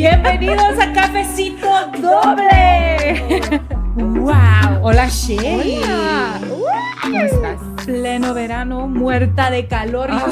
Bienvenidos a Cafecito Doble. ¡Wow! Hola, Shay. Hola. ¿Cómo estás? Pleno verano, muerta de calor. Ah.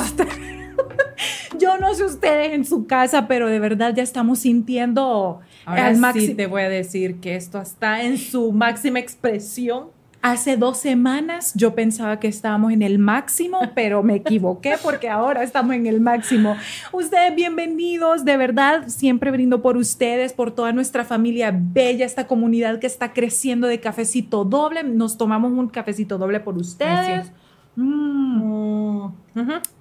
Yo no sé ustedes en su casa, pero de verdad ya estamos sintiendo Ahora al sí máximo. te voy a decir que esto está en su máxima expresión. Hace dos semanas yo pensaba que estábamos en el máximo, pero me equivoqué porque ahora estamos en el máximo. Ustedes bienvenidos, de verdad, siempre brindo por ustedes, por toda nuestra familia bella, esta comunidad que está creciendo de cafecito doble. Nos tomamos un cafecito doble por ustedes. sí.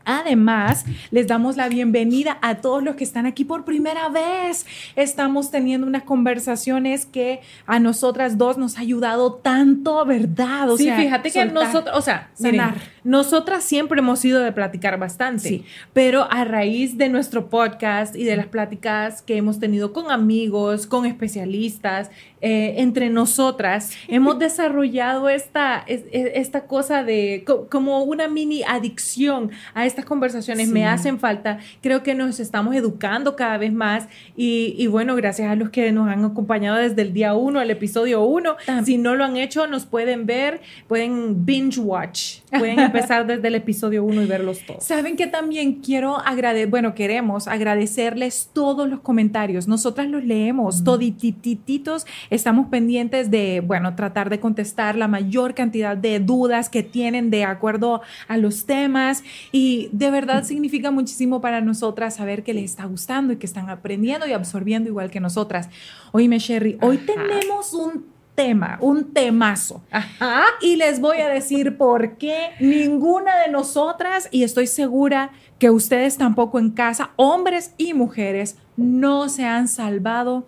Además, les damos la bienvenida a todos los que están aquí por primera vez. Estamos teniendo unas conversaciones que a nosotras dos nos ha ayudado tanto, ¿verdad? O sí, sea, fíjate que nosotros, o sea, miren, sanar. nosotras siempre hemos sido de platicar bastante, Sí. pero a raíz de nuestro podcast y de las pláticas que hemos tenido con amigos, con especialistas, eh, entre nosotras, hemos desarrollado esta, es- es- esta cosa de co- como una mini adicción a estas conversaciones. Sí. Me hacen falta. Creo que nos estamos educando cada vez más y, y bueno, gracias a los que nos han acompañado desde el día uno, el episodio uno. Si no lo han hecho, nos pueden ver, pueden binge watch, pueden empezar desde el episodio uno y verlos todos. Saben que también quiero agradecer, bueno, queremos agradecerles todos los comentarios. Nosotras los leemos, toditititos. Estamos pendientes de, bueno, tratar de contestar la mayor cantidad de dudas que tienen de acuerdo a los temas. Y de verdad significa muchísimo para nosotras saber que les está gustando y que están aprendiendo y absorbiendo igual que nosotras. Oíme, Sherry, hoy Ajá. tenemos un tema, un temazo. Ajá. Y les voy a decir por qué ninguna de nosotras, y estoy segura que ustedes tampoco en casa, hombres y mujeres, no se han salvado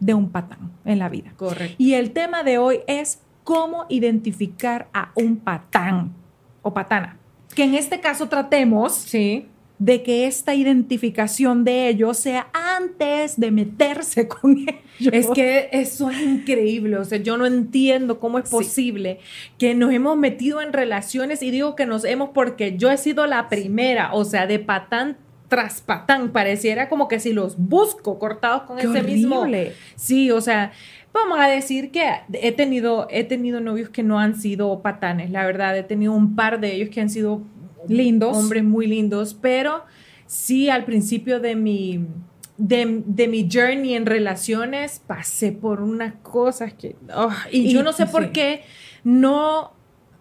de un patán en la vida. Correcto. Y el tema de hoy es cómo identificar a un patán o patana. Que en este caso tratemos Sí. De que esta identificación de ellos sea antes de meterse con ellos. Es que eso es increíble, o sea, yo no entiendo cómo es Sí. posible que nos hemos metido en relaciones y digo que nos hemos porque yo he sido la primera, o sea, de patán tras patán, pareciera como que si los busco cortados con Qué ese mismo. horrible. Sí, o sea, vamos a decir que he tenido, he tenido novios que no han sido patanes, la verdad, he tenido un par de ellos que han sido Lindos. hombres muy lindos, pero sí al principio de mi, de, de mi journey en relaciones pasé por unas cosas que, oh, y, Y- yo no sé por qué no...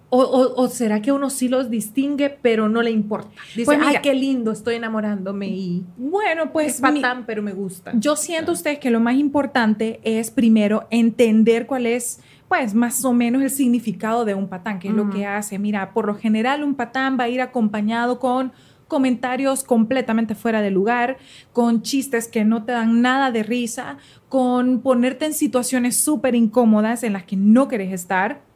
O, o- o será que uno sí los distingue, pero no le importa. Dice, Pues ay, qué lindo, estoy enamorándome y Bueno, pues es mi- patán, pero me gusta. Yo siento ustedes que lo más importante es primero entender cuál es, pues, más o menos el significado de un patán, que es lo que hace. Mira, por lo general un patán va a ir acompañado con comentarios completamente fuera de lugar, con chistes que no te dan nada de risa, con ponerte en situaciones súper incómodas en las que no querés estar.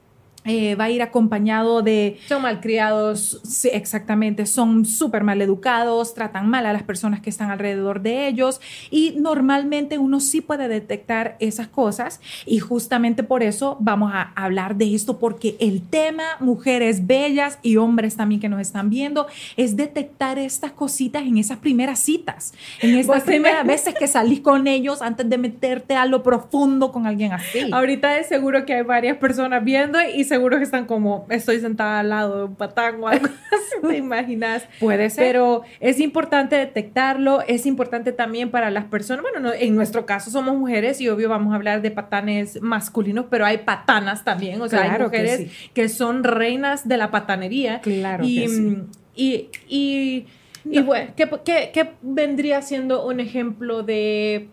Eh, va a ir acompañado de Son malcriados, Sí, exactamente, son súper mal educados, tratan mal a las personas que están alrededor de ellos y normalmente uno sí puede detectar esas cosas y justamente por eso vamos a hablar de esto porque el tema, mujeres bellas y hombres también que nos están viendo, es detectar estas cositas en esas primeras citas, en estas me- primeras veces que salís con ellos antes de meterte a lo profundo con alguien así. Ahorita es seguro que hay varias personas viendo y seguro que están como, estoy sentada al lado de un patán o algo así, ¿te imaginas? Puede ser. Pero es importante detectarlo, es importante también para las personas, bueno, no- en nuestro caso somos mujeres y obvio vamos a hablar de patanes masculinos, pero hay patanas también, o sea, Claro hay que mujeres sí. que, son reinas de la patanería. Claro y, que sí. y, y, y No. bueno, ¿qué, qué, qué vendría siendo un ejemplo de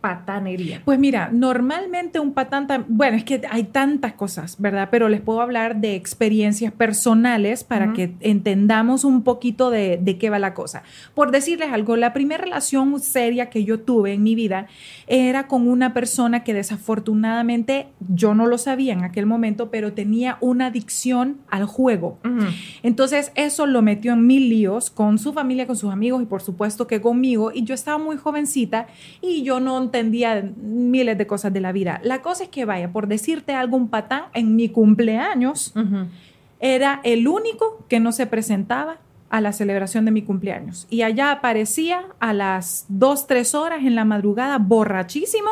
patanería? Pues mira, normalmente un patán, bueno, es que hay tantas cosas, ¿verdad? Pero les puedo hablar de experiencias personales para que entendamos un poquito de, de qué va la cosa. Por decirles algo, la primera relación seria que yo tuve en mi vida era con una persona que desafortunadamente yo no lo sabía en aquel momento, pero tenía una adicción al juego. Entonces eso lo metió en mil líos con su familia, con sus amigos y por supuesto que conmigo. Y yo estaba muy jovencita y yo no entendía miles de cosas de la vida. La cosa es que vaya, por decirte algo, un patán en mi cumpleaños era el único que no se presentaba a la celebración de mi cumpleaños. Y allá aparecía a las 2, 3 horas en la madrugada, borrachísimo,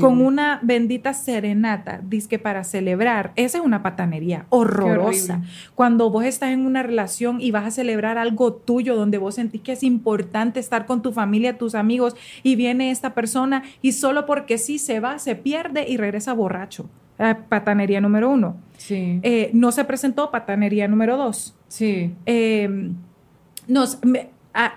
con una bendita serenata, disque para celebrar. Esa es una patanería horrorosa. Cuando vos estás en una relación y vas a celebrar algo tuyo, donde vos sentís que es importante estar con tu familia, tus amigos, y viene esta persona y solo porque sí se va, se pierde y regresa borracho. Eh, patanería número uno. Sí. Eh, no se presentó patanería número dos. Sí. Eh, nos, me,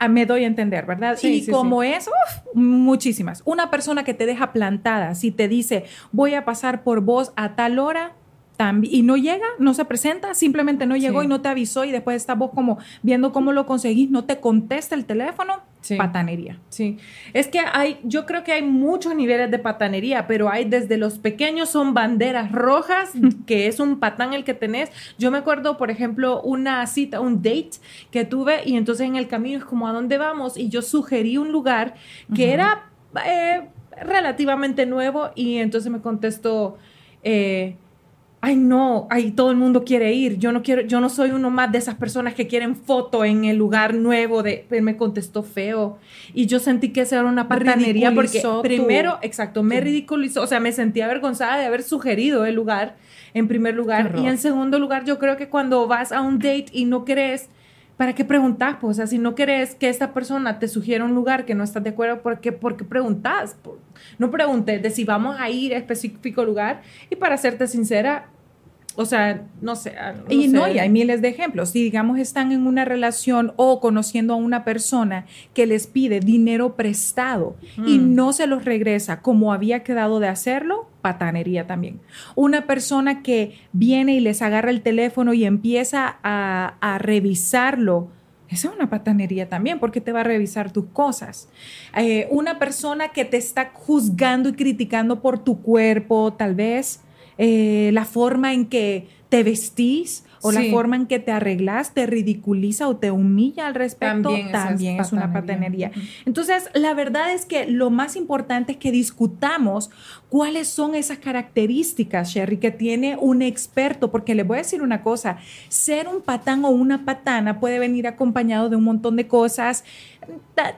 me, doy a entender, ¿verdad? y como eso, muchísimas. Una persona que te deja plantada, si te dice, voy a pasar por vos a tal hora, y no llega, no se presenta, simplemente no llegó y no te avisó y después estás vos como viendo cómo lo conseguís, no te contesta el teléfono, patanería. Sí, es que hay, yo creo que hay muchos niveles de patanería, pero hay desde los pequeños son banderas rojas, que es un patán el que tenés. Yo me acuerdo, por ejemplo, una cita, un date que tuve y entonces en el camino es como, ¿a dónde vamos? Y yo sugerí un lugar que era eh, relativamente nuevo y entonces me contestó... Eh, ay no, ay todo el mundo quiere ir, yo no quiero, yo no soy uno más de esas personas que quieren foto en el lugar nuevo de, me contestó feo y yo sentí que esa era una patanería porque primero, exacto, me ridiculizó, o sea, me sentí avergonzada de haber sugerido el lugar en primer lugar y en segundo lugar yo creo que cuando vas a un date y no querés ¿Para qué preguntas? Pues, o sea, si no querés que esta persona te sugiera un lugar que no estás de acuerdo, ¿por qué, por qué preguntas? No preguntes de si vamos a ir a específico lugar. Y para serte sincera, o sea, no sé. Ah, y no, y hay miles de ejemplos. Si, digamos, están en una relación o conociendo a una persona que les pide dinero prestado y mm. no se los regresa como había quedado de hacerlo, patanería también. Una persona que viene y les agarra el teléfono y empieza a, revisarlo. Esa es una patanería también, porque te va a revisar tus cosas. Eh, una persona que te está juzgando y criticando por tu cuerpo, tal vez, eh, la forma en que te vestís o la forma en que te arreglas, te ridiculiza o te humilla al respecto, también, es, una patanería. Entonces, la verdad es que lo más importante es que discutamos cuáles son esas características, Sherry, que tiene un experto, porque le voy a decir una cosa, ser un patán o una patana puede venir acompañado de un montón de cosas.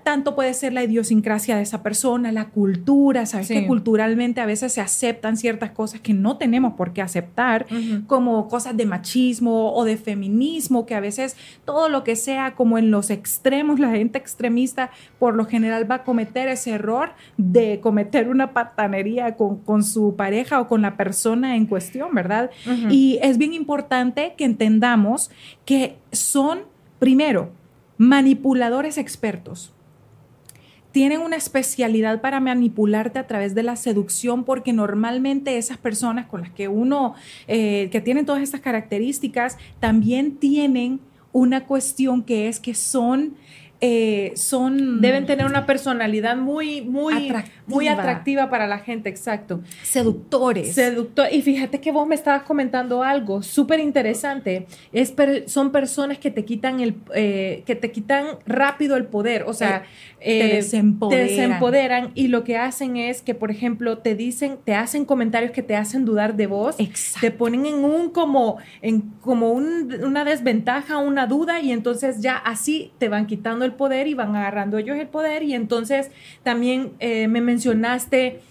Tanto puede ser la idiosincrasia de esa persona, la cultura, sabes que culturalmente a veces se aceptan ciertas cosas que no tenemos por qué aceptar, como cosas de machismo o de feminismo, que a veces todo lo que sea como en los extremos, la gente extremista por lo general va a cometer ese error de cometer una patanería con, con su pareja o con la persona en cuestión, ¿verdad? Y es bien importante que entendamos que son, primero, manipuladores expertos. Tienen una especialidad para manipularte a través de la seducción porque normalmente esas personas con las que uno, eh, que tienen todas estas características, también tienen una cuestión que es que son eh, son... Deben tener una personalidad muy, muy atractiva. muy atractiva para la gente, exacto. Seductores. Seductor. Y fíjate que vos me estabas comentando algo súper interesante. Es son personas que te quitan el, eh, que te quitan rápido el poder. O sea, te, eh, desempoderan. te, desempoderan. y lo que hacen es que, por ejemplo, te dicen, te hacen comentarios que te hacen dudar de vos. Te ponen en un como, en como una desventaja, una duda, y entonces ya así te van quitando el poder y van agarrando ellos el poder. Y entonces también eh, me mencionaste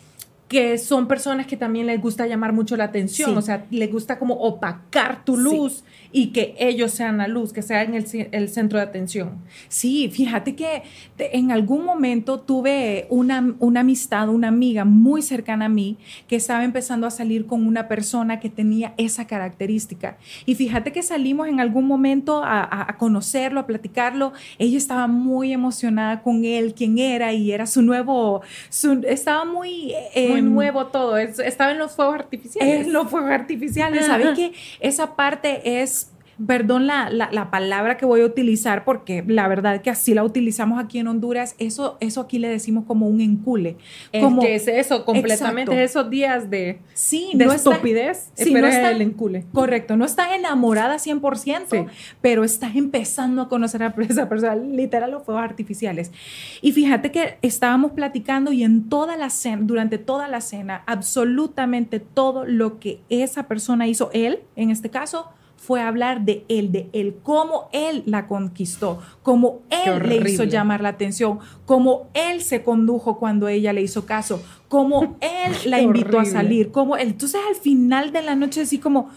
que son personas que también les gusta llamar mucho la atención, o sea, les gusta como opacar tu luz y que ellos sean la luz, que sean el, el centro de atención. Sí, fíjate que en algún momento tuve una, una amistad, una amiga muy cercana a mí que estaba empezando a salir con una persona que tenía esa característica. Y fíjate que salimos en algún momento a, a, conocerlo, a platicarlo. Ella estaba muy emocionada con él, quién era y era su nuevo, su, estaba muy... Eh, muy nuevo todo, estaba en los fuegos artificiales. En los fuegos artificiales, ¿sabes que Esa parte es perdón la, la, palabra que voy a utilizar, porque la verdad que así la utilizamos aquí en Honduras, eso, eso aquí le decimos como un encule. Como, que es eso, completamente esos días de, sí, de estupidez, sí, no está, el encule. Correcto, no estás enamorada 100%, pero estás empezando a conocer a esa persona, literal los fuegos artificiales. Y fíjate que estábamos platicando y en toda la cena, durante toda la cena, absolutamente todo lo que esa persona hizo, él en este caso, fue hablar de él, de él, cómo él la conquistó, cómo él le hizo llamar la atención, cómo él se condujo cuando ella le hizo caso, cómo él la invitó a salir, cómo él. Entonces al final de la noche así como,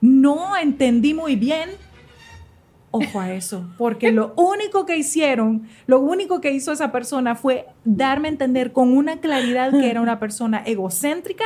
no entendí muy bien. Ojo a eso, porque lo único que hicieron, lo único que hizo esa persona fue darme a entender con una claridad que era una persona egocéntrica,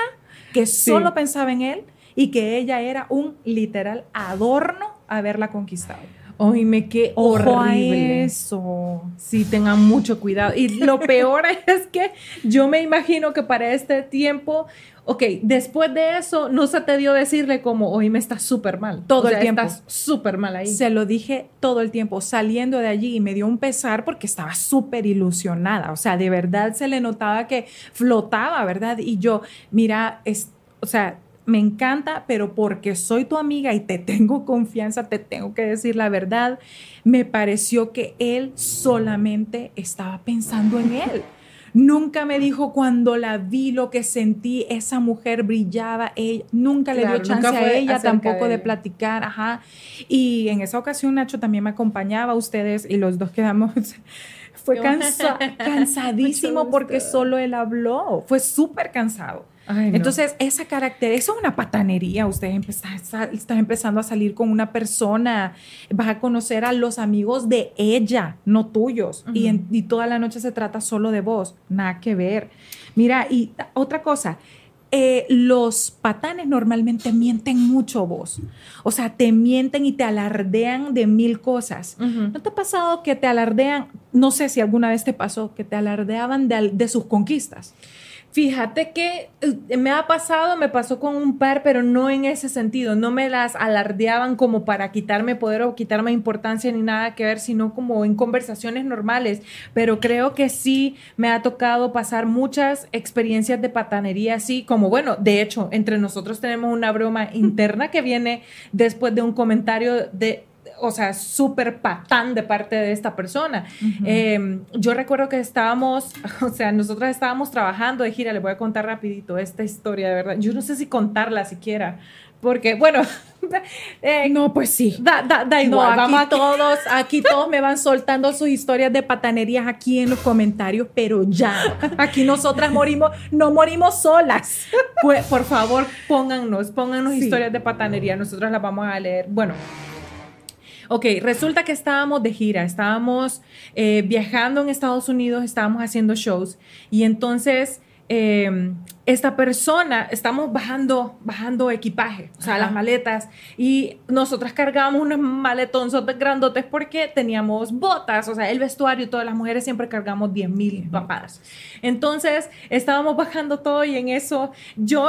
que solo pensaba en él y que ella era un literal adorno haberla conquistado. Oíme, qué horrible. eso. Sí, tengan mucho cuidado. Y lo peor es que yo me imagino que para este tiempo, ok, después de eso, no se te dio decirle como, oíme, estás súper mal. Todo el tiempo. Estás súper mal ahí. Se lo dije todo el tiempo, saliendo de allí y me dio un pesar porque estaba súper ilusionada. O sea, de verdad se le notaba que flotaba, ¿verdad? Y yo, mira, es, o sea, me encanta, pero porque soy tu amiga y te tengo confianza, te tengo que decir la verdad, me pareció que él solamente estaba pensando en él. Nunca me dijo cuando la vi lo que sentí, esa mujer brillaba, ella, nunca le dio chance a ella tampoco de, platicar, ajá. Y en esa ocasión Nacho también me acompañaba a ustedes y los dos quedamos fue cansadísimo porque solo él habló, fue súper cansado. Entonces, esa carácter, eso es una patanería. Ustedes están empezando a salir con una persona, vas a conocer a los amigos de ella, no tuyos. y, toda la noche se trata solo de vos. Nada que ver. Mira, y otra cosa, eh, los patanes normalmente mienten mucho vos. O sea, te mienten y te alardean de mil cosas. ¿No te ha pasado que te alardean? No sé si alguna vez te pasó que te alardeaban de sus conquistas. Fíjate que eh, me ha pasado, me pasó con un par, pero no en ese sentido. No me las alardeaban como para quitarme poder o quitarme importancia ni nada que ver, sino como en conversaciones normales. Pero creo que sí me ha tocado pasar muchas experiencias de patanería así, como bueno, de hecho, entre nosotros tenemos una broma interna que viene después de un comentario de o sea, súper patán de parte de esta persona. Em, yo recuerdo que estábamos, o sea, nosotros estábamos trabajando de gira, le voy a contar rapidito esta historia, de verdad. Yo no sé si contarla siquiera, porque, bueno, eh, no, pues sí. Da, da, igual. aquí Vamos todos, aquí todos me van soltando sus historias de patanerías aquí en los comentarios, pero ya, aquí nosotras morimos, no morimos solas. Pues, por favor, póngannos, póngannos historias de patanería, nosotros las vamos a leer. Bueno, Ok, resulta que estábamos de gira, estábamos eh, viajando en Estados Unidos, estábamos haciendo shows y entonces em, esta persona, estamos bajando, bajando equipaje, o sea, las maletas y nosotras cargábamos unos maletones grandotes porque teníamos botas, o sea, el vestuario, todas las mujeres siempre cargamos 10 mil papadas. Entonces, estábamos bajando todo y en eso yo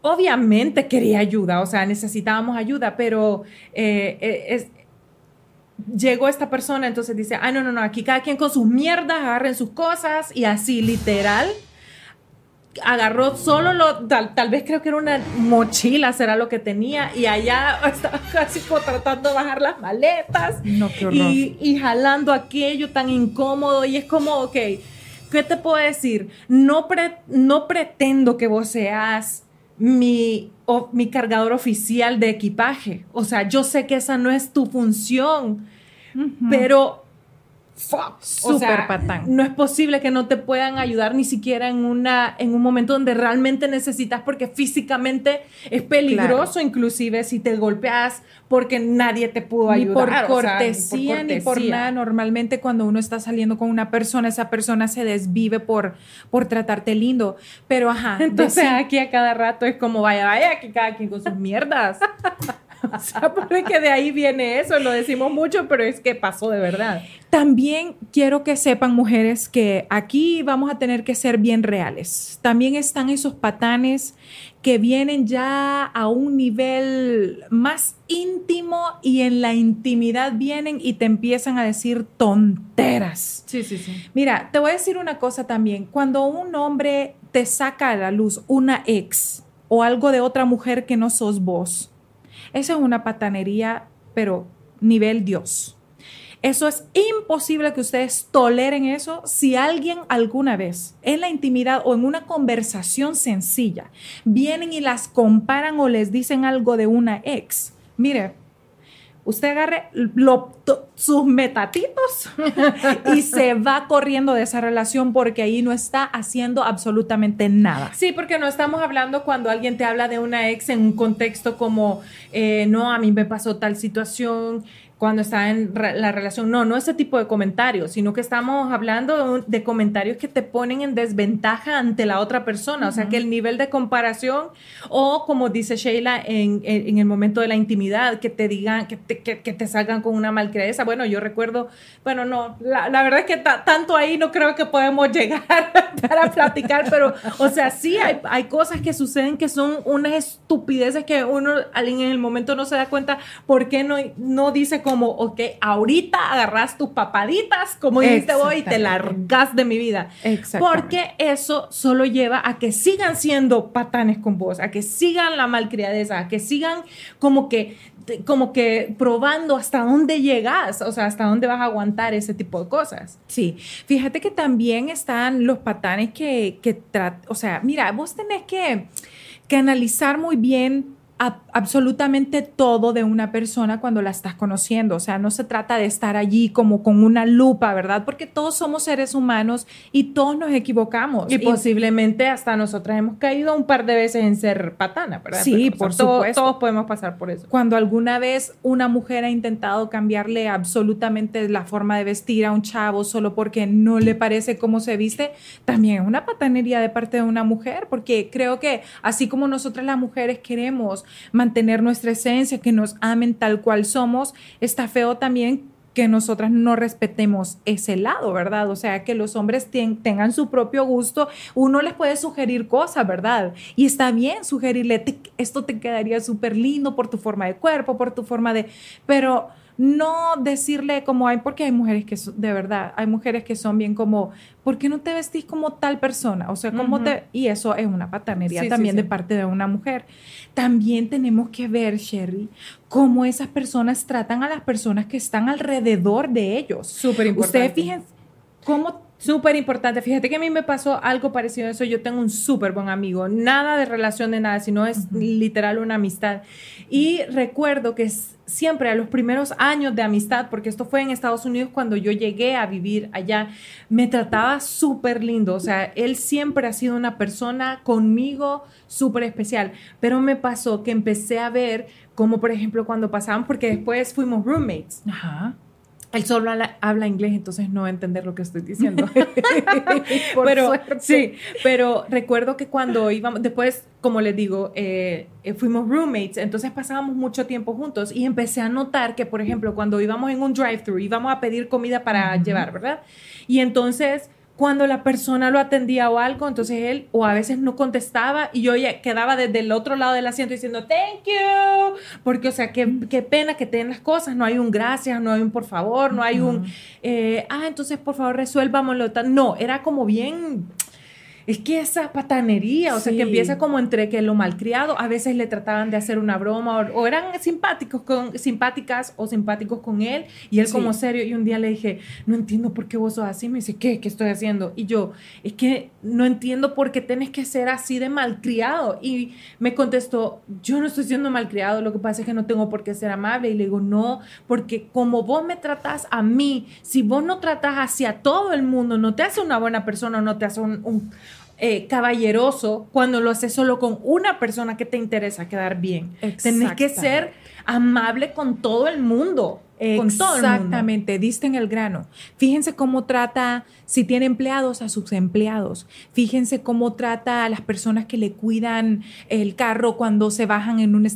obviamente quería ayuda, o sea, necesitábamos ayuda, pero eh, eh, es, llegó esta persona, entonces dice, ah, no, no, no, aquí cada quien con sus mierdas, agarren sus cosas y así, literal. Agarró solo lo, tal, vez creo que era una mochila, será lo que tenía, y allá estaba casi tratando de bajar las maletas no, qué y, y jalando aquello tan incómodo. Y es como, ok, ¿qué te puedo decir? No, no pretendo que vos seas mi, mi cargador oficial de equipaje. O sea, yo sé que esa no es tu función, pero Super patán. No es posible que no te puedan ayudar ni siquiera en, una, en un momento donde realmente necesitas, porque físicamente es peligroso, inclusive si te golpeas porque nadie te pudo ayudar. Ni por cortesía, ni por nada. Normalmente cuando uno está saliendo con una persona, esa persona se desvive por, por tratarte lindo. Pero ajá. Entonces aquí a cada rato es como, vaya, vaya, que cada quien con sus mierdas. O sea, porque de ahí viene eso, lo decimos mucho, pero es que pasó de verdad. También quiero que sepan, mujeres, que aquí vamos a tener que ser bien reales. También están esos patanes que vienen ya a un nivel más íntimo y en la intimidad vienen y te empiezan a decir tonteras. Sí, sí, sí. Mira, te voy a decir una cosa también. Cuando un hombre te saca a la luz una ex o algo de otra mujer que no sos vos, eso es una patanería, pero nivel Dios. Eso es imposible que ustedes toleren eso si alguien alguna vez en la intimidad o en una conversación sencilla vienen y las comparan o les dicen algo de una ex. Mire, usted agarre sus metatitos y se va corriendo de esa relación porque ahí no está haciendo absolutamente nada. Sí, porque no estamos hablando cuando alguien te habla de una ex en un contexto como, eh, no, a mí me pasó tal situación, cuando está en la relación. No, no ese tipo de comentarios, sino que estamos hablando de, comentarios que te ponen en desventaja ante la otra persona. O sea, que el nivel de comparación o como dice Sheila en, en, el momento de la intimidad, que te digan, que te, que, te salgan con una malcredeza. Bueno, yo recuerdo, bueno, no, la, la verdad es que tanto ahí no creo que podemos llegar para platicar, pero, o sea, sí hay, hay cosas que suceden que son unas estupideces que uno en el momento no se da cuenta por qué no, no dice como, ok, ahorita agarras tus papaditas, como dijiste vos, y te largas de mi vida. Porque eso solo lleva a que sigan siendo patanes con vos, a que sigan la malcriadeza, a que sigan como que como que probando hasta dónde llegas, o sea, hasta dónde vas a aguantar ese tipo de cosas. Sí, fíjate que también están los patanes que, que o sea, mira, vos tenés que, que analizar muy bien absolutamente todo de una persona cuando la estás conociendo. O sea, no se trata de estar allí como con una lupa, ¿verdad? Porque todos somos seres humanos y todos nos equivocamos. Y, posiblemente hasta nosotras hemos caído un par de veces en ser patana, ¿verdad? Sí, por supuesto. Todos podemos pasar por eso. Cuando alguna vez una mujer ha intentado cambiarle absolutamente la forma de vestir a un chavo solo porque no le parece cómo se viste, también es una patanería de parte de una mujer, porque creo que así como nosotras las mujeres queremos mantener nuestra esencia, que nos amen tal cual somos, está feo también que nosotras no respetemos ese lado, ¿verdad? O sea, que los hombres tengan su propio gusto. Uno les puede sugerir cosas, ¿verdad? Y está bien sugerirle, esto te quedaría súper lindo por tu forma de cuerpo, por tu forma de... Pero no decirle como hay, porque hay mujeres que de verdad, hay mujeres que son bien como, ¿por qué no te vestís como tal persona? O sea, ¿cómo te...? Y eso es una patanería también de parte de una mujer. También tenemos que ver, Sherry, cómo esas personas tratan a las personas que están alrededor de ellos. Súper importante. Ustedes fíjense cómo Súper importante. Fíjate que a mí me pasó algo parecido a eso. Yo tengo un súper buen amigo. Nada de relación de nada, sino es literal una amistad. Y recuerdo que siempre a los primeros años de amistad, porque esto fue en Estados Unidos cuando yo llegué a vivir allá, me trataba súper lindo. O sea, él siempre ha sido una persona conmigo súper especial. Pero me pasó que empecé a ver como, por ejemplo, cuando pasaban, porque después fuimos roommates. Ajá. Él solo habla, inglés, entonces no va a entender lo que estoy diciendo. pero sí, pero recuerdo que cuando íbamos, después, como les digo, eh, eh, fuimos roommates, entonces pasábamos mucho tiempo juntos y empecé a notar que, por ejemplo, cuando íbamos en un drive-thru, íbamos a pedir comida para llevar, ¿verdad? Y entonces cuando la persona lo atendía o algo, entonces él o a veces no contestaba y yo ya quedaba desde el otro lado del asiento diciendo thank you, porque o sea, qué, qué pena que tengan las cosas, no hay un gracias, no hay un por favor, no hay un, eh, ah, entonces por favor resuélvamelo. No, era como bien es que esa patanería, o sea, que empieza como entre que lo malcriado, a veces le trataban de hacer una broma o, eran simpáticos con, simpáticas o simpáticos con él y él como serio y un día le dije, no entiendo por qué vos sos así, me dice, ¿qué? ¿Qué estoy haciendo? Y yo, es que no entiendo por qué tenés que ser así de malcriado y me contestó, yo no estoy siendo malcriado, lo que pasa es que no tengo por qué ser amable y le digo, no, porque como vos me tratás a mí, si vos no tratás hacia todo el mundo, no te hace una buena persona, no te hace un eh, caballeroso cuando lo haces solo con una persona que te interesa quedar bien. Tenés que ser amable con todo el mundo. Exactamente, diste en el grano. Fíjense cómo trata, si tiene empleados, a sus empleados. Fíjense cómo trata a las personas que le cuidan el carro cuando se bajan en un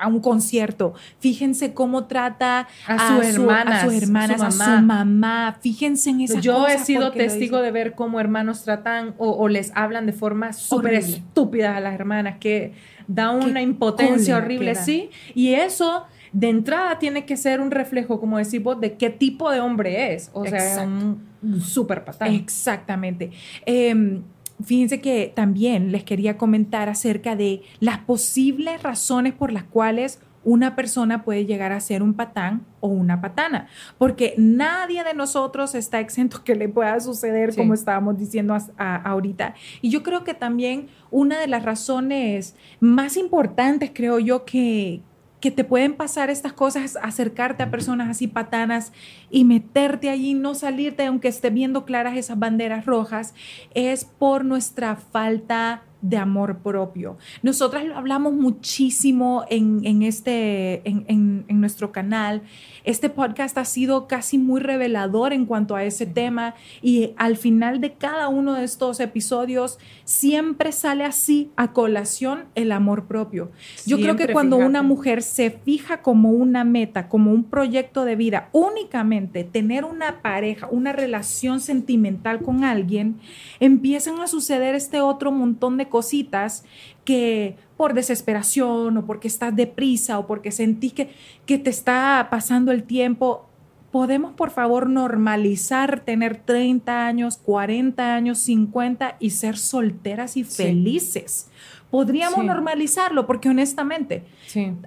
a un concierto. Fíjense cómo trata a, su, hermana, a sus hermanas, a su mamá. Fíjense en esas Yo he sido testigo de ver cómo hermanos tratan o, les hablan de forma súper estúpida a las hermanas, que da una impotencia horrible, sí. Y eso de entrada tiene que ser un reflejo, como decimos, de qué tipo de hombre es. O sea, un súper patán. Exactamente. Em, fíjense que también les quería comentar acerca de las posibles razones por las cuales una persona puede llegar a ser un patán o una patana, porque nadie de nosotros está exento que le pueda suceder, como estábamos diciendo ahorita. Y yo creo que también una de las razones más importantes, creo yo, que, que te pueden pasar estas cosas, acercarte a personas así patanas y meterte allí, no salirte, aunque esté viendo claras esas banderas rojas, es por nuestra falta de amor propio. Nosotras lo hablamos muchísimo en, este, en, nuestro canal. Este podcast ha sido casi muy revelador en cuanto a ese tema y al final de cada uno de estos episodios siempre sale así a colación el amor propio. Yo creo que cuando una mujer se fija como una meta, como un proyecto de vida, únicamente tener una pareja, una relación sentimental con alguien, empiezan a suceder este otro montón de cositas que por desesperación o porque estás deprisa o porque sentís que, que te está pasando el tiempo, podemos por favor normalizar tener 30 años, 40 años, 50 y ser solteras y felices. Podríamos normalizarlo porque honestamente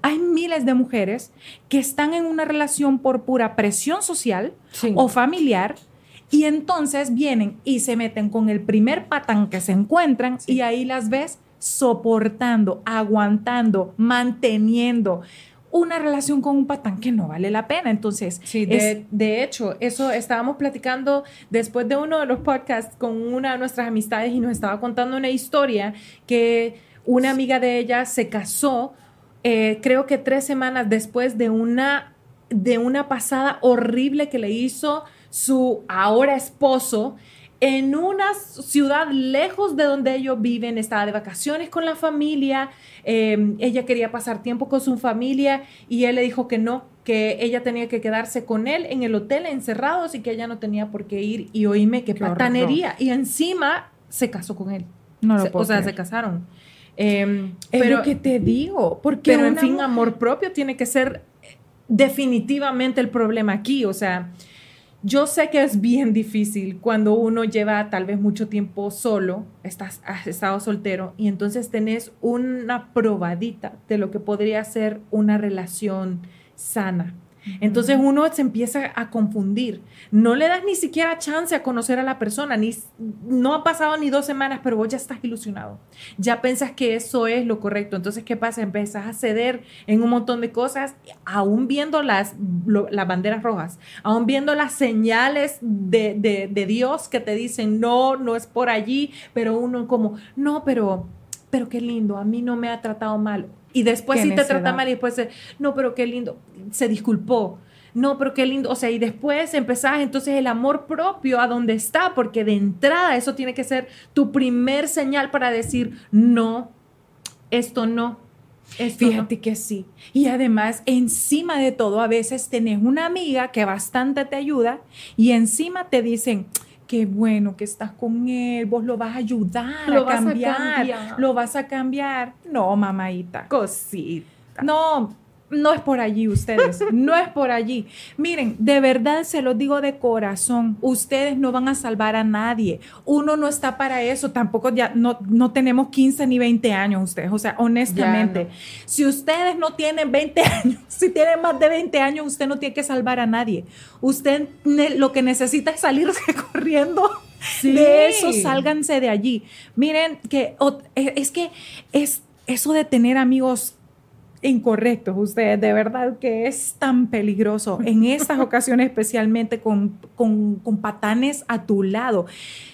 hay miles de mujeres que están en una relación por pura presión social o familiar y entonces vienen y se meten con el primer patán que se encuentran y ahí las ves soportando, aguantando, manteniendo una relación con un patán que no vale la pena. Entonces, sí, de, hecho, eso estábamos platicando después de uno de los podcasts con una de nuestras amistades y nos estaba contando una historia que una amiga de ella se casó, eh, creo que tres semanas después de una, de una pasada horrible que le hizo su ahora esposo en una ciudad lejos de donde ellos viven, estaba de vacaciones con la familia, em, ella quería pasar tiempo con su familia y él le dijo que no, que ella tenía que quedarse con él en el hotel encerrados y que ella no tenía por qué ir y oíme qué patanería. Y encima se casó con él. No lo o sea, se casaron. Em, pero que te digo, porque pero en fin, amor propio tiene que ser definitivamente el problema aquí, o sea, yo sé que es bien difícil cuando uno lleva tal vez mucho tiempo solo, estás, has estado soltero y entonces tenés una probadita de lo que podría ser una relación sana. Entonces uno se empieza a confundir. No le das ni siquiera chance a conocer a la persona, ni, no ha pasado ni dos semanas, pero vos ya estás ilusionado. Ya pensas que eso es lo correcto. Entonces, ¿qué pasa? Empiezas a ceder en un montón de cosas, aún viendo las, las banderas rojas, aún viendo las señales de, de, de Dios que te dicen, no, no es por allí, pero uno como, no, pero, pero qué lindo, a mí no me ha tratado mal y después sí te trata mal y después, no, pero qué lindo, se disculpó. No, pero qué lindo. O sea, y después empezás entonces el amor propio a donde está, porque de entrada eso tiene que ser tu primer señal para decir, no, esto no. Fíjate que sí. Y además, encima de todo, a veces tenés una amiga que bastante te ayuda y encima te dicen, qué bueno que estás con él, vos lo vas a ayudar lo a, cambiar, lo vas a cambiar. No, mamadita. Cosita. No, no es por allí ustedes, no es por allí. Miren, de verdad se lo digo de corazón, ustedes no van a salvar a nadie. Uno no está para eso, tampoco ya no, no tenemos 15 ni 20 años ustedes. O sea, honestamente, si ustedes no tienen 20 años, si tienen más de 20 años, usted no tiene que salvar a nadie. Usted lo que necesita es salirse corriendo. De eso, sálganse de allí. Miren que es que es eso de tener amigos incorrectos ustedes, de verdad que es tan peligroso en estas ocasiones especialmente con, con, con patanes a tu lado.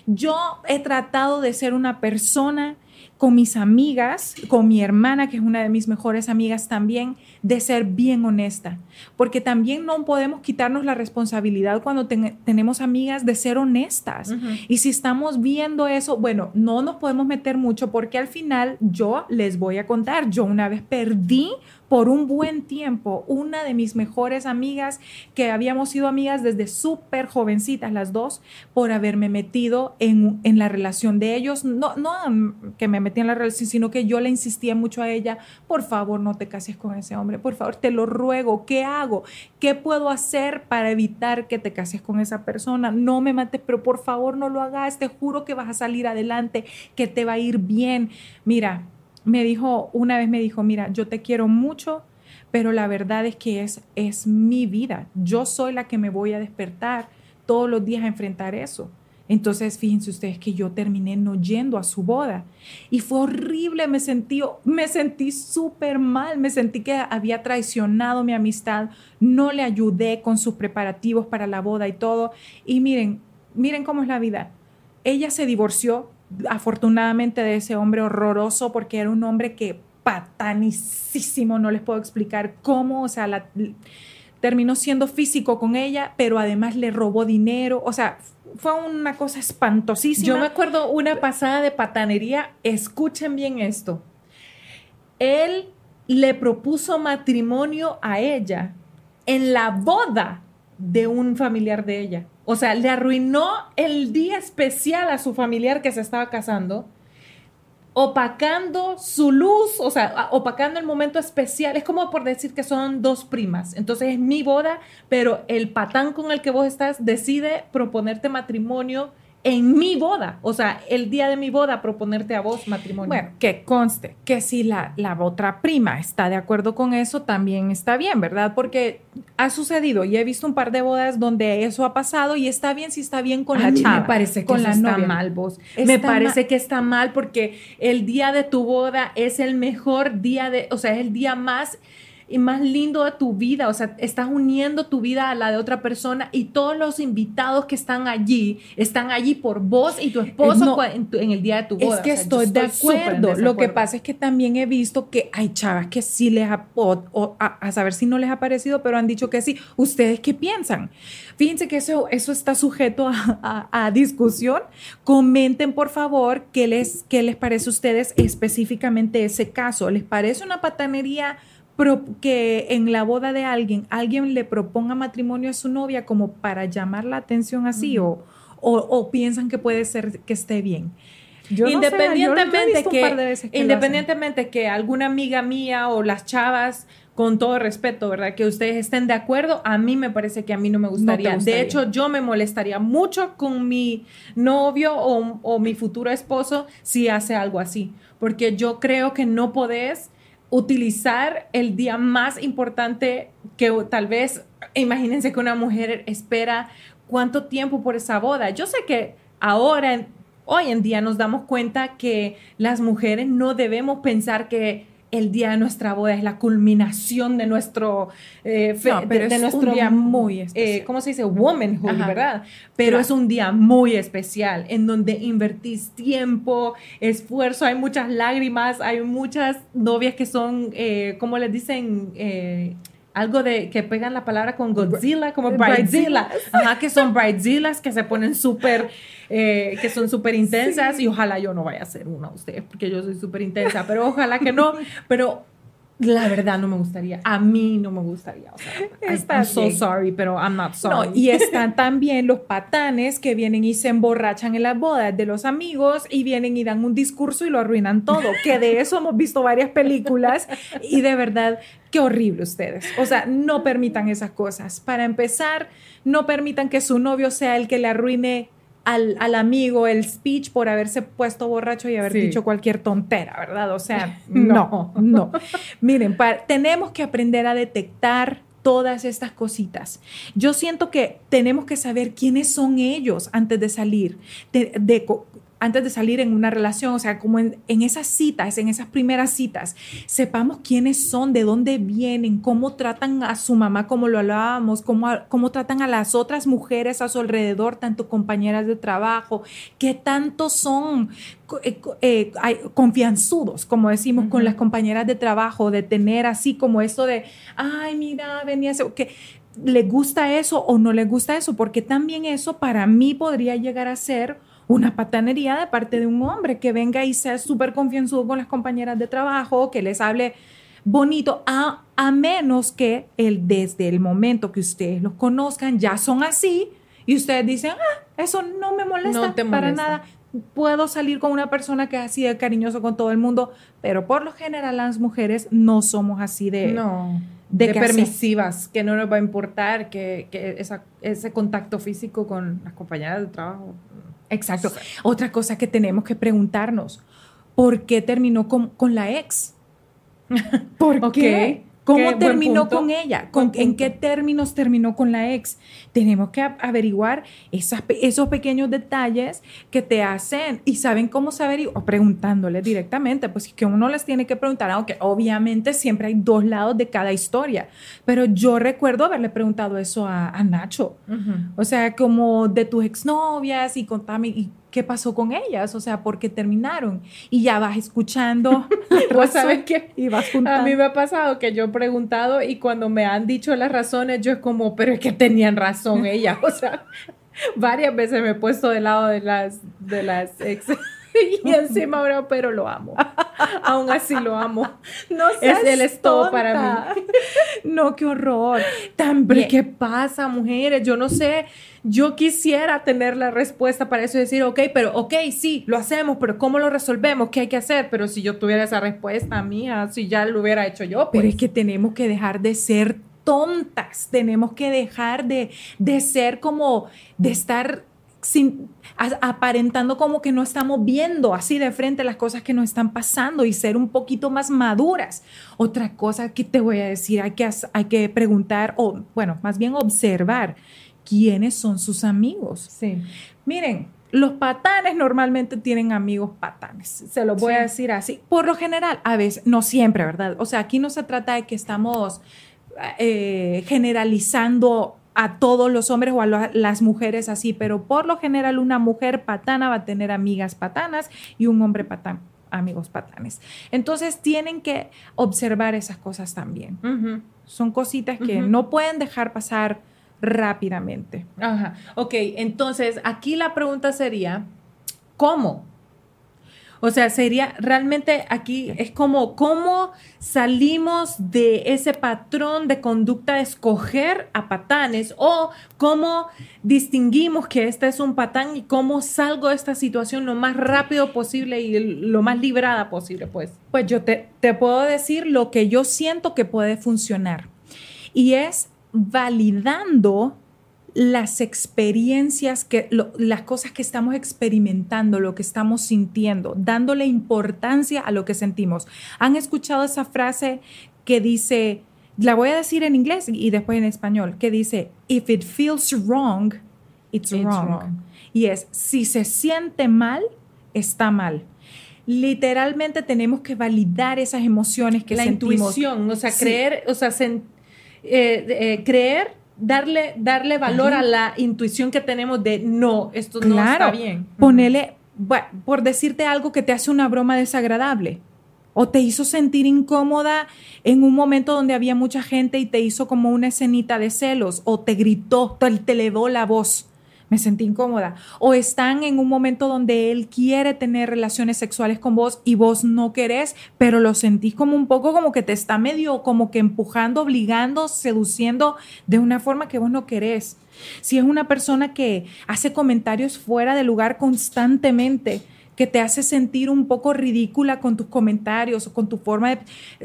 Yo he tratado de ser una persona con mis amigas, con mi hermana, que es una de mis mejores amigas también, de ser bien honesta, porque también no podemos quitarnos la responsabilidad cuando tenemos amigas de ser honestas. Y si estamos viendo eso, bueno, no nos podemos meter mucho porque al final yo les voy a contar, yo una vez perdí por un buen tiempo una de mis mejores amigas, que habíamos sido amigas desde súper jovencitas las dos, por haberme metido en, en, la relación de ellos. No, no que me metí en la relación, sino que yo le insistía mucho a ella, por favor, no te cases con ese hombre, por favor, te lo ruego, ¿qué hago? ¿Qué puedo hacer para evitar que te cases con esa persona? No me mates, pero por favor no lo hagas, te juro que vas a salir adelante, que te va a ir bien. Mira, me dijo, una vez me dijo, mira, yo te quiero mucho, pero la verdad es que es, es mi vida. Yo soy la que me voy a despertar todos los días a enfrentar eso. Entonces, fíjense ustedes que yo terminé no yendo a su boda y fue horrible, me sentí, me sentí súper mal, me sentí que había traicionado mi amistad, no le ayudé con sus preparativos para la boda y todo. Y miren, miren cómo es la vida. Ella se divorció afortunadamente de ese hombre horroroso porque era un hombre que patanicísimo, no les puedo explicar cómo, o sea, terminó siendo físico con ella, pero además le robó dinero, o sea, fue una cosa espantosísima. Yo me acuerdo una pasada de patanería, escuchen bien esto. Él le propuso matrimonio a ella en la boda de un familiar de ella. O sea, le arruinó el día especial a su familiar que se estaba casando opacando su luz, o sea, opacando el momento especial. Es como por decir que son dos primas. Entonces es mi boda, pero el patán con el que vos estás decide proponerte matrimonio en mi boda, o sea, el día de mi boda, proponerte a vos matrimonio. Bueno, que conste que si la, la otra prima está de acuerdo con eso, también está bien, ¿verdad? Porque ha sucedido y he visto un par de bodas donde eso ha pasado y está bien si está bien con la chava. Me parece que con la está mal, vos. me parece que está mal porque el día de tu boda es el mejor día de, o sea, es el día más y más lindo de tu vida. O sea, estás uniendo tu vida a la de otra persona y todos los invitados que están allí están allí por vos y tu esposo en, el día de tu boda. Es que estoy, de acuerdo. Lo que pasa es que también he visto que hay chavas que sí les ha, a, saber si no les ha parecido, pero han dicho que sí. ¿Ustedes qué piensan? Fíjense que eso, eso está sujeto a, a discusión. Comenten, por favor, qué les, qué les parece a ustedes específicamente ese caso. ¿Les parece una patanería? Que en la boda de alguien, alguien le proponga matrimonio a su novia como para llamar la atención así o, o, piensan que puede ser que esté bien. independientemente que, independientemente que alguna amiga mía o las chavas con todo respeto, ¿verdad? Que ustedes estén de acuerdo, a mí me parece que a mí no me gustaría. De hecho, yo me molestaría mucho con mi novio o, o, mi futuro esposo si hace algo así, porque yo creo que no podés utilizar el día más importante que tal vez, imagínense que una mujer espera cuánto tiempo por esa boda. Yo sé que ahora, hoy en día nos damos cuenta que las mujeres no debemos pensar que el día de nuestra boda es la culminación de nuestro, eh, pero de, es nuestro un día muy eh, especial. ¿cómo se dice? Womanhood, ¿verdad? Pero es un día muy especial en donde invertís tiempo, esfuerzo, hay muchas lágrimas, hay muchas novias que son, eh, ¿cómo les dicen? Algo de que pegan la palabra con Godzilla, como Bridezilla. Ajá, que son Bridezillas que se ponen súper, eh, que son súper intensas y ojalá yo no vaya a ser una de ustedes porque yo soy súper intensa, pero ojalá que no. Pero la verdad no me gustaría. A mí no me gustaría. O sea, I'm so sorry, pero I'm not sorry. y están también los patanes que vienen y se emborrachan en las bodas de los amigos y vienen y dan un discurso y lo arruinan todo. Que de eso hemos visto varias películas y de verdad, qué horrible ustedes. O sea, no permitan esas cosas. Para empezar, no permitan que su novio sea el que le arruine al, amigo el speech por haberse puesto borracho y haber dicho cualquier tontera, ¿verdad? O sea, no, no. Miren, tenemos que aprender a detectar todas estas cositas. Yo siento que tenemos que saber quiénes son ellos antes de salir, de, antes de salir en una relación, o sea, como en, esas citas, en esas primeras citas, sepamos quiénes son, de dónde vienen, cómo tratan a su mamá, como lo hablábamos, cómo, cómo tratan a las otras mujeres a su alrededor, tanto compañeras de trabajo, qué tanto son eh, eh, confianzudos, como decimos, con las compañeras de trabajo, de tener así como esto de, ay, mira, venía, que le gusta eso o no le gusta eso, porque también eso para mí podría llegar a ser una patanería de parte de un hombre que venga y sea súper confianzudo con las compañeras de trabajo, que les hable bonito, a, a menos que el, desde el momento que ustedes los conozcan ya son así y ustedes dicen, ah, eso no me molesta para nada. Puedo salir con una persona que es así de cariñoso con todo el mundo, pero por lo general las mujeres no somos así de... No de, permisivas, que no nos va a importar que, que ese contacto físico con las compañeras de trabajo. Exacto. Otra cosa que tenemos que preguntarnos, ¿por qué terminó con, la ex? ¿Por qué? ¿Cómo terminó con ella? ¿Con, ¿En qué términos terminó con la ex? Tenemos que averiguar esas, esos pequeños detalles que te hacen y saben cómo saber o preguntándole directamente, pues que uno les tiene que preguntar, aunque obviamente siempre hay dos lados de cada historia, pero yo recuerdo haberle preguntado eso a, Nacho, o sea, como de tus exnovias y contame, ¿y qué pasó con ellas? O sea, ¿por qué terminaron? Y ya vas escuchando. ¿Vos sabes qué? Y vas A mí me ha pasado que yo he preguntado y cuando me han dicho las razones, yo es como, pero es que tenían razón ellas. O sea, varias veces me he puesto del lado de las, de las ex. y encima, bro, pero lo amo. Aún así lo amo. No sé. Es, él es todo para mí. no, qué horror. También. ¿Qué pasa, mujeres? Yo no sé. Yo quisiera tener la respuesta para eso y decir, ok, pero ok, sí, lo hacemos, pero ¿cómo lo resolvemos? ¿Qué hay que hacer? Pero si yo tuviera esa respuesta mía, si ya lo hubiera hecho yo. Pero es pues. que tenemos que dejar de ser tontas, tenemos que dejar de, de ser como, de estar sin, aparentando como que no estamos viendo así de frente las cosas que nos están pasando y ser un poquito más maduras. Otra cosa que te voy a decir, hay que, hay que preguntar, o bueno, más bien observar quiénes son sus amigos. Sí. Miren, los patanes normalmente tienen amigos patanes, se lo voy a decir así. Por lo general, a veces, no siempre, ¿verdad? O sea, aquí no se trata de que estamos eh, generalizando a todos los hombres o a las mujeres así, pero por lo general una mujer patana va a tener amigas patanas y un hombre patán amigos patanes. Entonces tienen que observar esas cosas también. Son cositas que no pueden dejar pasar rápidamente. Ajá. Ok, entonces aquí la pregunta sería, ¿cómo? O sea, sería realmente aquí es como cómo salimos de ese patrón de conducta de escoger a patanes o cómo distinguimos que este es un patán y cómo salgo de esta situación lo más rápido posible y lo más librada posible, pues. Pues yo te, te puedo decir lo que yo siento que puede funcionar y es validando las experiencias, que, las cosas que estamos experimentando, lo que estamos sintiendo, dándole importancia a lo que sentimos. ¿Han escuchado esa frase que dice, la voy a decir en inglés y después en español, que dice, if it feels wrong, it's, wrong. Y es, si se siente mal, está mal literalmente tenemos que validar esas emociones que la sentimos. La intuición, o sea, creer, o sea, eh, eh, creer darle, darle valor a la intuición que tenemos de no, esto no está bien. Ponele, por decirte algo que te hace una broma desagradable o te hizo sentir incómoda en un momento donde había mucha gente y te hizo como una escenita de celos o te gritó, te, te elevó la voz me sentí incómoda. O están en un momento donde él quiere tener relaciones sexuales con vos y vos no querés, pero lo sentís como un poco como que te está medio como que empujando, obligando, seduciendo de una forma que vos no querés. Si es una persona que hace comentarios fuera de lugar constantemente, que te hace sentir un poco ridícula con tus comentarios o con tu forma de...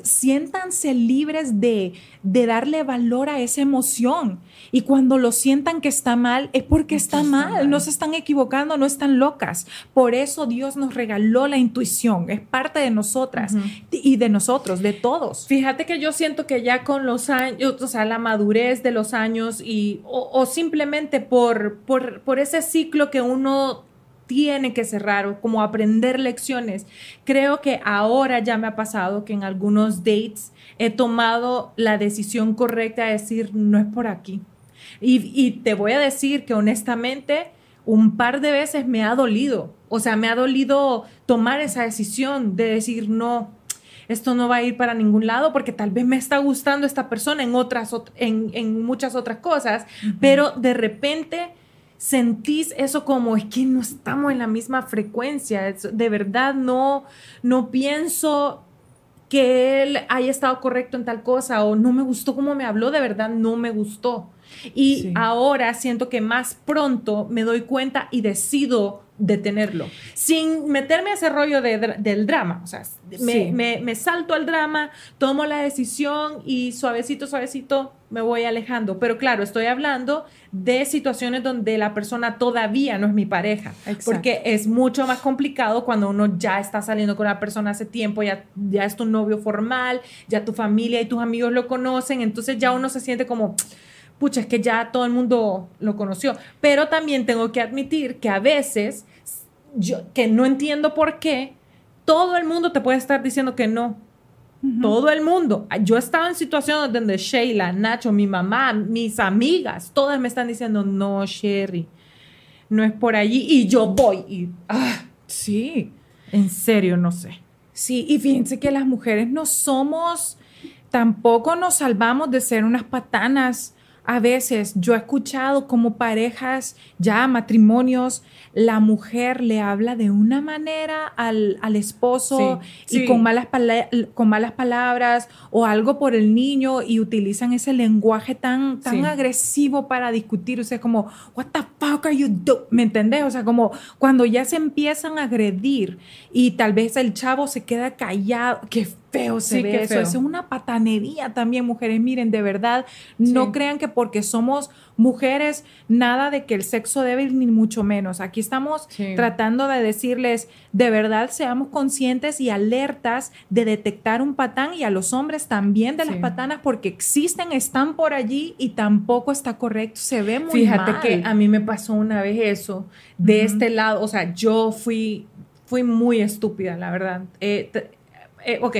Siéntanse libres de, de darle valor a esa emoción. Y cuando lo sientan que está mal, es porque está, mal. no se están equivocando, no están locas. Por eso Dios nos regaló la intuición, es parte de nosotras y de nosotros, de todos. Fíjate que yo siento que ya con los años, o sea, la madurez de los años y, o, simplemente por, por, por ese ciclo que uno tiene que cerrar o como aprender lecciones. Creo que ahora ya me ha pasado que en algunos dates he tomado la decisión correcta de decir, no es por aquí. Y, te voy a decir que honestamente, un par de veces me ha dolido. O sea, me ha dolido tomar esa decisión de decir, no, esto no va a ir para ningún lado porque tal vez me está gustando esta persona en otras, en, muchas otras cosas, pero de repente sentís eso como es que no estamos en la misma frecuencia, de verdad no, no pienso que él haya estado correcto en tal cosa o no me gustó cómo me habló, de verdad no me gustó. Y ahora siento que más pronto me doy cuenta y decido detenerlo, sin meterme a ese rollo del drama. O sea, me, salto al drama, tomo la decisión y suavecito, suavecito me voy alejando. Pero claro, estoy hablando de situaciones donde la persona todavía no es mi pareja, porque es mucho más complicado cuando uno ya está saliendo con la persona hace tiempo, ya, ya es tu novio formal, ya tu familia y tus amigos lo conocen, entonces ya uno se siente como pucha, es que ya todo el mundo lo conoció. Pero también tengo que admitir que a veces, yo, que no entiendo por qué, todo el mundo te puede estar diciendo que no. Todo el mundo. Yo estaba en situaciones donde Sheila, Nacho, mi mamá, mis amigas, todas me están diciendo, no, Sherry, no es por allí. Y yo voy. Y, ah, sí, en serio, no sé. Sí, y fíjense que las mujeres no somos, tampoco nos salvamos de ser unas patanas a veces yo he escuchado como parejas, ya matrimonios, la mujer le habla de una manera al, esposo y Con, malas con malas palabras o algo por el niño y utilizan ese lenguaje tan, tan agresivo para discutir. O sea, como, what the fuck are you doing? ¿Me entendés? O sea, como cuando ya se empiezan a agredir y tal vez el chavo se queda callado, que feo se ve eso. Eso es una patanería también, mujeres. Miren, de verdad, no crean que porque somos mujeres, nada de que el sexo débil, ni mucho menos. Aquí estamos tratando de decirles, de verdad, seamos conscientes y alertas de detectar un patán y a los hombres también de las patanas porque existen, están por allí y tampoco está correcto. Se ve muy Fíjate que a mí me pasó una vez eso de este lado. O sea, yo fui, fui muy estúpida, la verdad. Eh, eh, ok,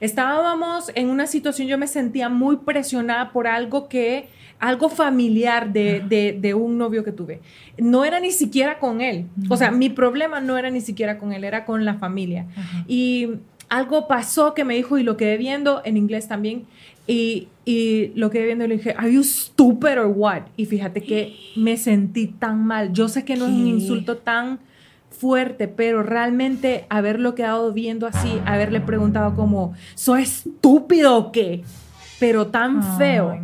estábamos en una situación, yo me sentía muy presionada por algo que, algo familiar de, un novio que tuve. No era ni siquiera con él. O sea, mi problema no era ni siquiera con él, era con la familia. Y algo pasó que me dijo y lo quedé viendo en inglés también. Y, y, lo quedé viendo y le dije, ¿Are you stupid or what? Y fíjate que me sentí tan mal. Yo sé que no es un insulto tan fuerte, pero realmente haberlo quedado viendo así, haberle preguntado como, ¿soy estúpido o qué? Pero tan feo,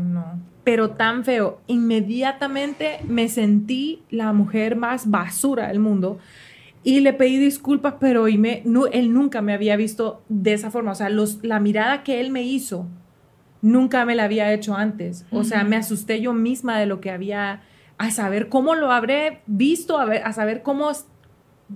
pero tan feo. Inmediatamente me sentí la mujer más basura del mundo y le pedí disculpas, pero y me, él nunca me había visto de esa forma. O sea, los, la mirada que él me hizo, nunca me la había hecho antes. O sea, me asusté yo misma de lo que había, a saber cómo lo habré visto, a, ver, a saber cómo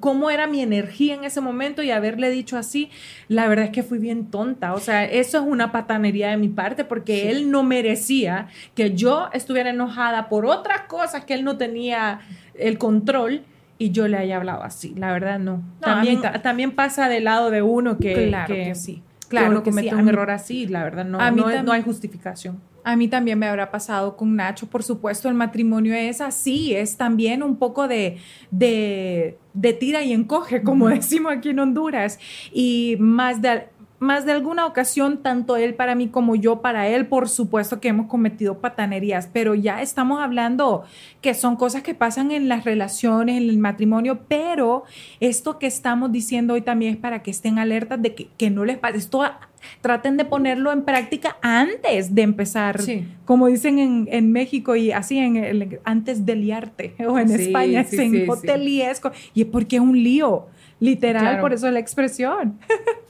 cómo era mi energía en ese momento y haberle dicho así, la verdad es que fui bien tonta. O sea, eso es una patanería de mi parte porque él no merecía que yo estuviera enojada por otras cosas que él no tenía el control y yo le haya hablado así. La verdad, no. también, también pasa del lado de uno que, claro que, sí. Claro que, comete un error así, la verdad, no, no hay justificación. A mí también me habrá pasado con Nacho, por supuesto, el matrimonio es así, es también un poco de, de, tira y encoge, como decimos aquí en Honduras, y más de, más de alguna ocasión, tanto él para mí como yo para él, por supuesto que hemos cometido patanerías, pero ya estamos hablando que son cosas que pasan en las relaciones, en el matrimonio, pero esto que estamos diciendo hoy también es para que estén alertas de que, no les pase. Esto traten de ponerlo en práctica antes de empezar, como dicen en, México y así en antes de liarte, o en España, es en hoteliesco, y es porque es un lío Literal, por eso la expresión.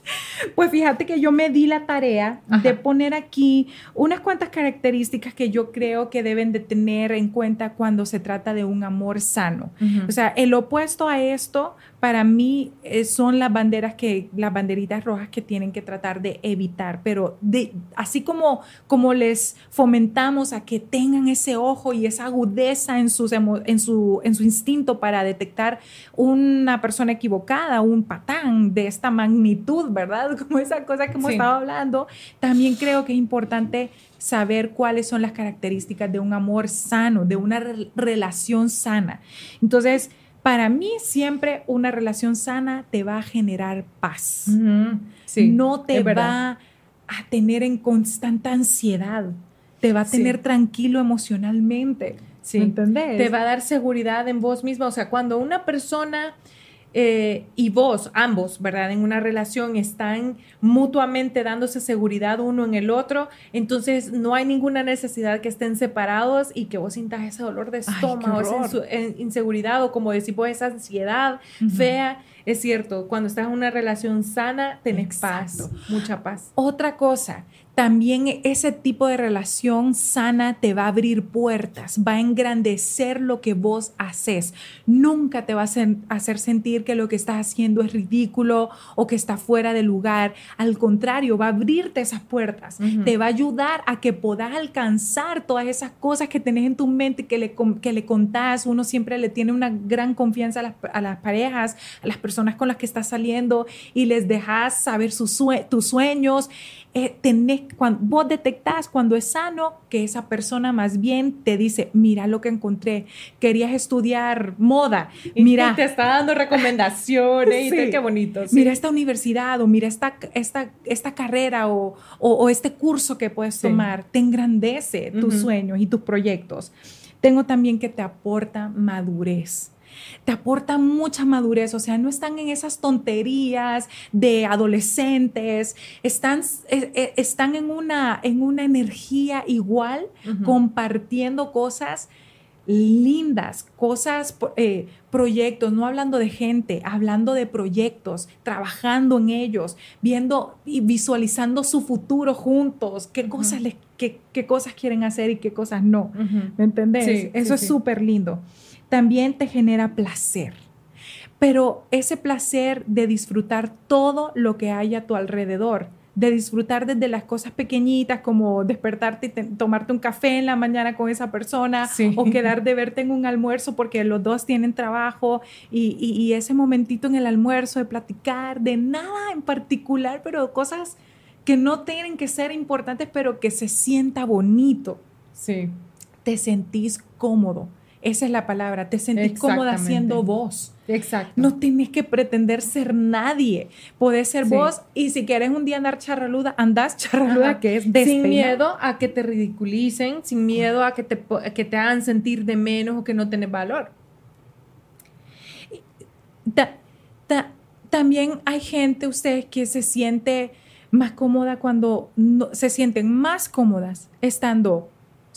pues fíjate que yo me di la tarea de poner aquí unas cuantas características que yo creo que deben de tener en cuenta cuando se trata de un amor sano. O sea, el opuesto a esto para mí eh, son las banderas que, las banderitas rojas que tienen que tratar de evitar, pero de, así como, como les fomentamos a que tengan ese ojo y esa agudeza en, sus en, su, en su instinto para detectar una persona equivocada, un patán de esta magnitud, ¿verdad? Como esa cosa que hemos estado hablando, también creo que es importante saber cuáles son las características de un amor sano, de una relación sana. Entonces, para mí siempre una relación sana te va a generar paz. no te va a tener en constante ansiedad. Te va a tener tranquilo emocionalmente. Sí. ¿Me entendés? Te va a dar seguridad en vos misma. O sea, cuando una persona eh, y vos, ambos, ¿verdad? En una relación están mutuamente dándose seguridad uno en el otro, entonces no hay ninguna necesidad que estén separados y que vos sintas ese dolor de estómago, esa inseguridad o como decimos, esa ansiedad fea. Es cierto, cuando estás en una relación sana, tenés paz, mucha paz. Otra cosa, también ese tipo de relación sana te va a abrir puertas, va a engrandecer lo que vos haces. Nunca te va a hacer sentir que lo que estás haciendo es ridículo o que está fuera de lugar. Al contrario, va a abrirte esas puertas. Te va a ayudar a que puedas alcanzar todas esas cosas que tenés en tu mente, que le, que le contás. Uno siempre le tiene una gran confianza a las, parejas, a las personas con las que estás saliendo y les dejas saber sus tus sueños eh, tenés, cuando, vos detectás cuando es sano que esa persona más bien te dice, mira lo que encontré, querías estudiar moda, mira. Y te está dando recomendaciones y qué bonito. Mira esta universidad o mira esta, esta, esta carrera o, o, este curso que puedes tomar, te engrandece tus sueños y tus proyectos. Tengo también que te aporta madurez te aporta mucha madurez, o sea, no están en esas tonterías de adolescentes, están, eh, eh, están en, una, en una energía igual, compartiendo cosas lindas, cosas, eh, proyectos, no hablando de gente, hablando de proyectos, trabajando en ellos, viendo y visualizando su futuro juntos, qué cosas les, qué, cosas quieren hacer y qué cosas no. ¿Me entendés? Eso es súper lindo también te genera placer. Pero ese placer de disfrutar todo lo que hay a tu alrededor, de disfrutar desde las cosas pequeñitas como despertarte y tomarte un café en la mañana con esa persona o quedar de verte en un almuerzo porque los dos tienen trabajo y, y, ese momentito en el almuerzo de platicar de nada en particular, pero cosas que no tienen que ser importantes, pero que se sienta bonito. Sí. Te sentís cómodo esa es la palabra. Te sentís cómoda siendo vos. Exacto. No tienes que pretender ser nadie. Podés ser vos y si quieres un día andar charraluda, andás charraluda, que es Sin miedo a que te ridiculicen, sin miedo a que te, que te hagan sentir de menos o que no tenés valor. también hay gente, ustedes, que se siente más cómoda cuando se sienten más cómodas estando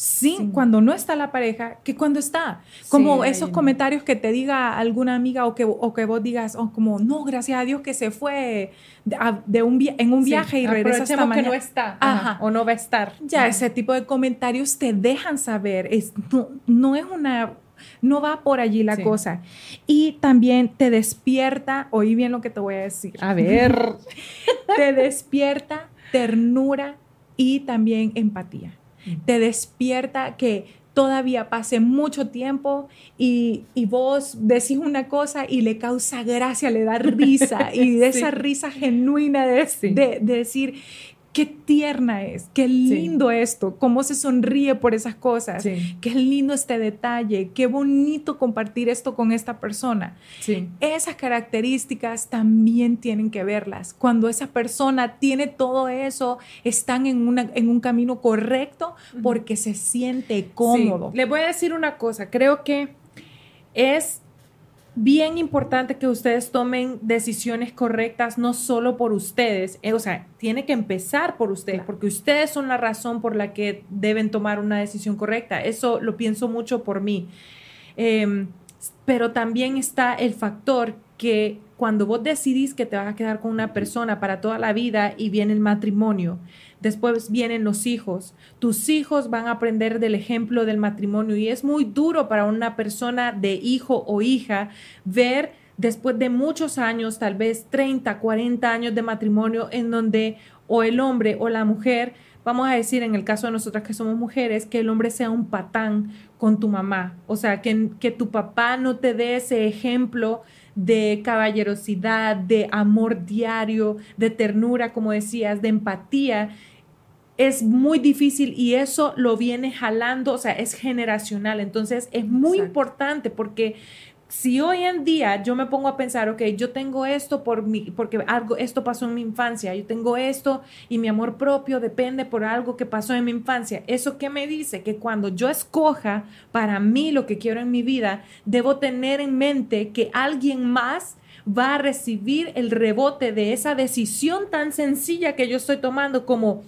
Sí, cuando no está la pareja que cuando está. Como esos comentarios que te diga alguna amiga o que, o que vos digas, oh, como, no, gracias a Dios que se fue de, un en un viaje y regresa hasta mañana. que no está o no va a estar. Ya, ese tipo de comentarios te dejan saber. Es, no, es una no va por allí la cosa. Y también te despierta, oí bien lo que te voy a decir. A ver. te despierta ternura y también empatía te despierta que todavía pase mucho tiempo y, vos decís una cosa y le causa gracia, le da risa y de esa risa genuina de, de, decir, qué tierna es, qué lindo esto, cómo se sonríe por esas cosas, qué lindo este detalle, qué bonito compartir esto con esta persona. Esas características también tienen que verlas. Cuando esa persona tiene todo eso, están en, una, en un camino correcto porque se siente cómodo. Le voy a decir una cosa, creo que es bien importante que ustedes tomen decisiones correctas, no solo por ustedes, eh, o sea, tiene que empezar por ustedes, porque ustedes son la razón por la que deben tomar una decisión correcta. Eso lo pienso mucho por mí. Em, pero también está el factor que cuando vos decidís que te vas a quedar con una persona para toda la vida y viene el matrimonio, después vienen los hijos. Tus hijos van a aprender del ejemplo del matrimonio y es muy duro para una persona de hijo o hija ver después de muchos años, tal vez 30, 40 años de matrimonio en donde o el hombre o la mujer, vamos a decir en el caso de nosotras que somos mujeres, que el hombre sea un patán con tu mamá, o sea, que, que tu papá no te dé ese ejemplo de caballerosidad, de amor diario, de ternura, como decías, de empatía es muy difícil y eso lo viene jalando, o sea, es generacional. Entonces es muy importante porque si hoy en día yo me pongo a pensar, ok, yo tengo esto por mi, porque algo, esto pasó en mi infancia, yo tengo esto y mi amor propio depende por algo que pasó en mi infancia. ¿Eso qué me dice? Que cuando yo escoja para mí lo que quiero en mi vida, debo tener en mente que alguien más va a recibir el rebote de esa decisión tan sencilla que yo estoy tomando como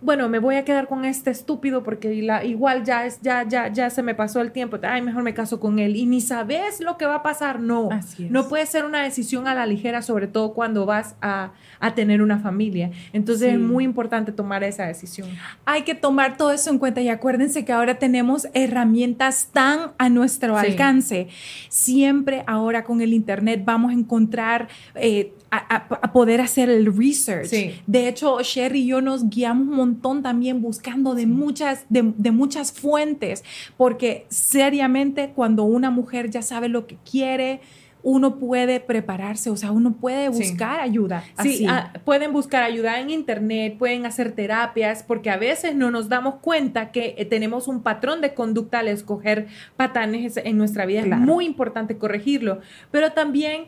bueno, me voy a quedar con este estúpido porque la, igual ya, es, ya, ya, ya se me pasó el tiempo, ay, mejor me caso con él. Y ni sabes lo que va a pasar, no, no puede ser una decisión a la ligera, sobre todo cuando vas a, tener una familia. Entonces es muy importante tomar esa decisión. Hay que tomar todo eso en cuenta. Y acuérdense que ahora tenemos herramientas tan a nuestro alcance. Siempre ahora con el Internet vamos a encontrar... Eh, a, poder hacer el research. De hecho, Sherry y yo nos guiamos un montón también buscando de, muchas, de, muchas fuentes, porque seriamente cuando una mujer ya sabe lo que quiere, uno puede prepararse, o sea, uno puede buscar ayuda. Sí, ah, pueden buscar ayuda en internet, pueden hacer terapias, porque a veces no nos damos cuenta que eh, tenemos un patrón de conducta al escoger patanes en nuestra vida. Es muy importante corregirlo, pero también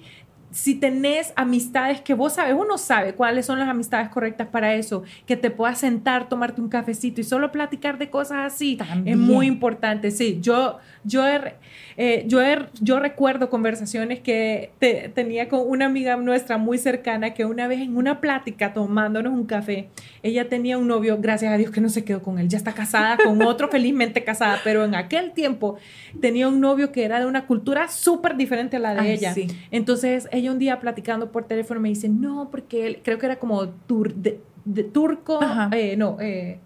si tenés amistades que vos sabes, uno sabe cuáles son las amistades correctas para eso, que te puedas sentar, tomarte un cafecito y solo platicar de cosas así, es muy importante. Sí, yo, yo, eh, yo, yo recuerdo conversaciones que tenía con una amiga nuestra muy cercana que una vez en una plática tomándonos un café, ella tenía un novio, gracias a Dios que no se quedó con él, ya está casada con otro, felizmente casada, pero en aquel tiempo tenía un novio que era de una cultura súper diferente a la de ella. Entonces, ella un día platicando por teléfono me dice, no, porque él, creo que era como de, turco, eh, no, eh,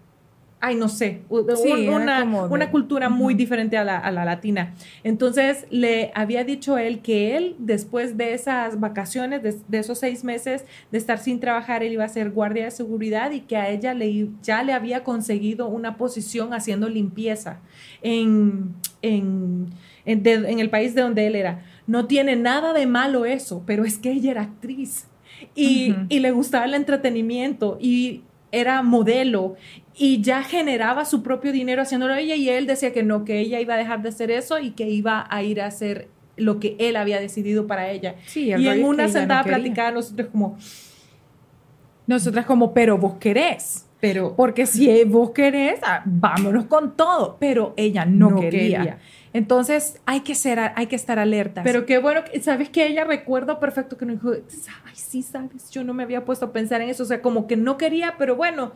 ay, no sé, una, cultura muy diferente a la, latina. Entonces le había dicho él que él, después de esas vacaciones, de, esos seis meses de estar sin trabajar, él iba a ser guardia de seguridad y que a ella le, ya le había conseguido una posición haciendo limpieza en, en, en el país de donde él era. No tiene nada de malo eso, pero es que ella era actriz y, le gustaba el entretenimiento y era modelo y ya generaba su propio dinero haciéndolo ella y él decía que no, que ella iba a dejar de hacer eso y que iba a ir a hacer lo que él había decidido para ella. y en una sentada no platicada nosotros como... Nosotras como, pero vos querés. Pero, porque si vos querés, ah, vámonos con todo. Pero ella no, quería. Entonces hay que ser, hay que estar alerta. Pero qué bueno, sabes que ella recuerdo perfecto que no dijo, ay, sí, sabes, yo no me había puesto a pensar en eso, o sea, como que no quería, pero bueno,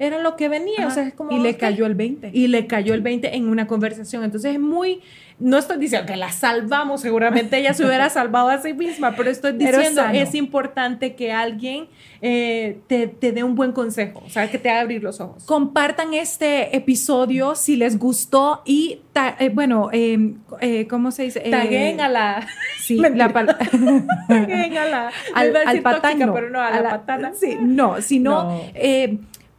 era lo que venía, o sea, es como... Y le cayó el 20. Y le cayó el 20 en una conversación, entonces es muy, no estoy diciendo que la salvamos, seguramente ella se hubiera salvado a sí misma, pero estoy diciendo, es importante que alguien eh, te, dé un buen consejo, o sea, que te haga abrir los ojos. Compartan este episodio si les gustó y, eh, bueno, em, eh, ¿cómo se dice? Taguen a la... Sí, la Taguen a la... Al, al patán, pero no, a, la, patana. Sí, no, sino... No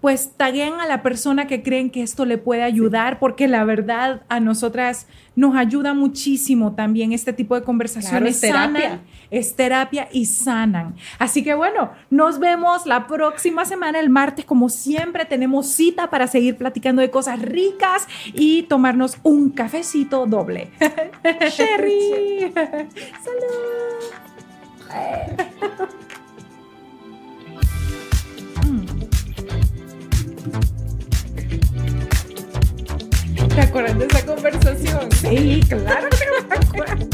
pues taguen a la persona que creen que esto le puede ayudar, porque la verdad a nosotras nos ayuda muchísimo también este tipo de conversaciones. es terapia. es terapia y sanan. Así que bueno, nos vemos la próxima semana, el martes, como siempre, tenemos cita para seguir platicando de cosas ricas y tomarnos un cafecito doble. Sherry. Salud. ¿Te acuerdas de esa conversación? Sí, claro que me acuerdo.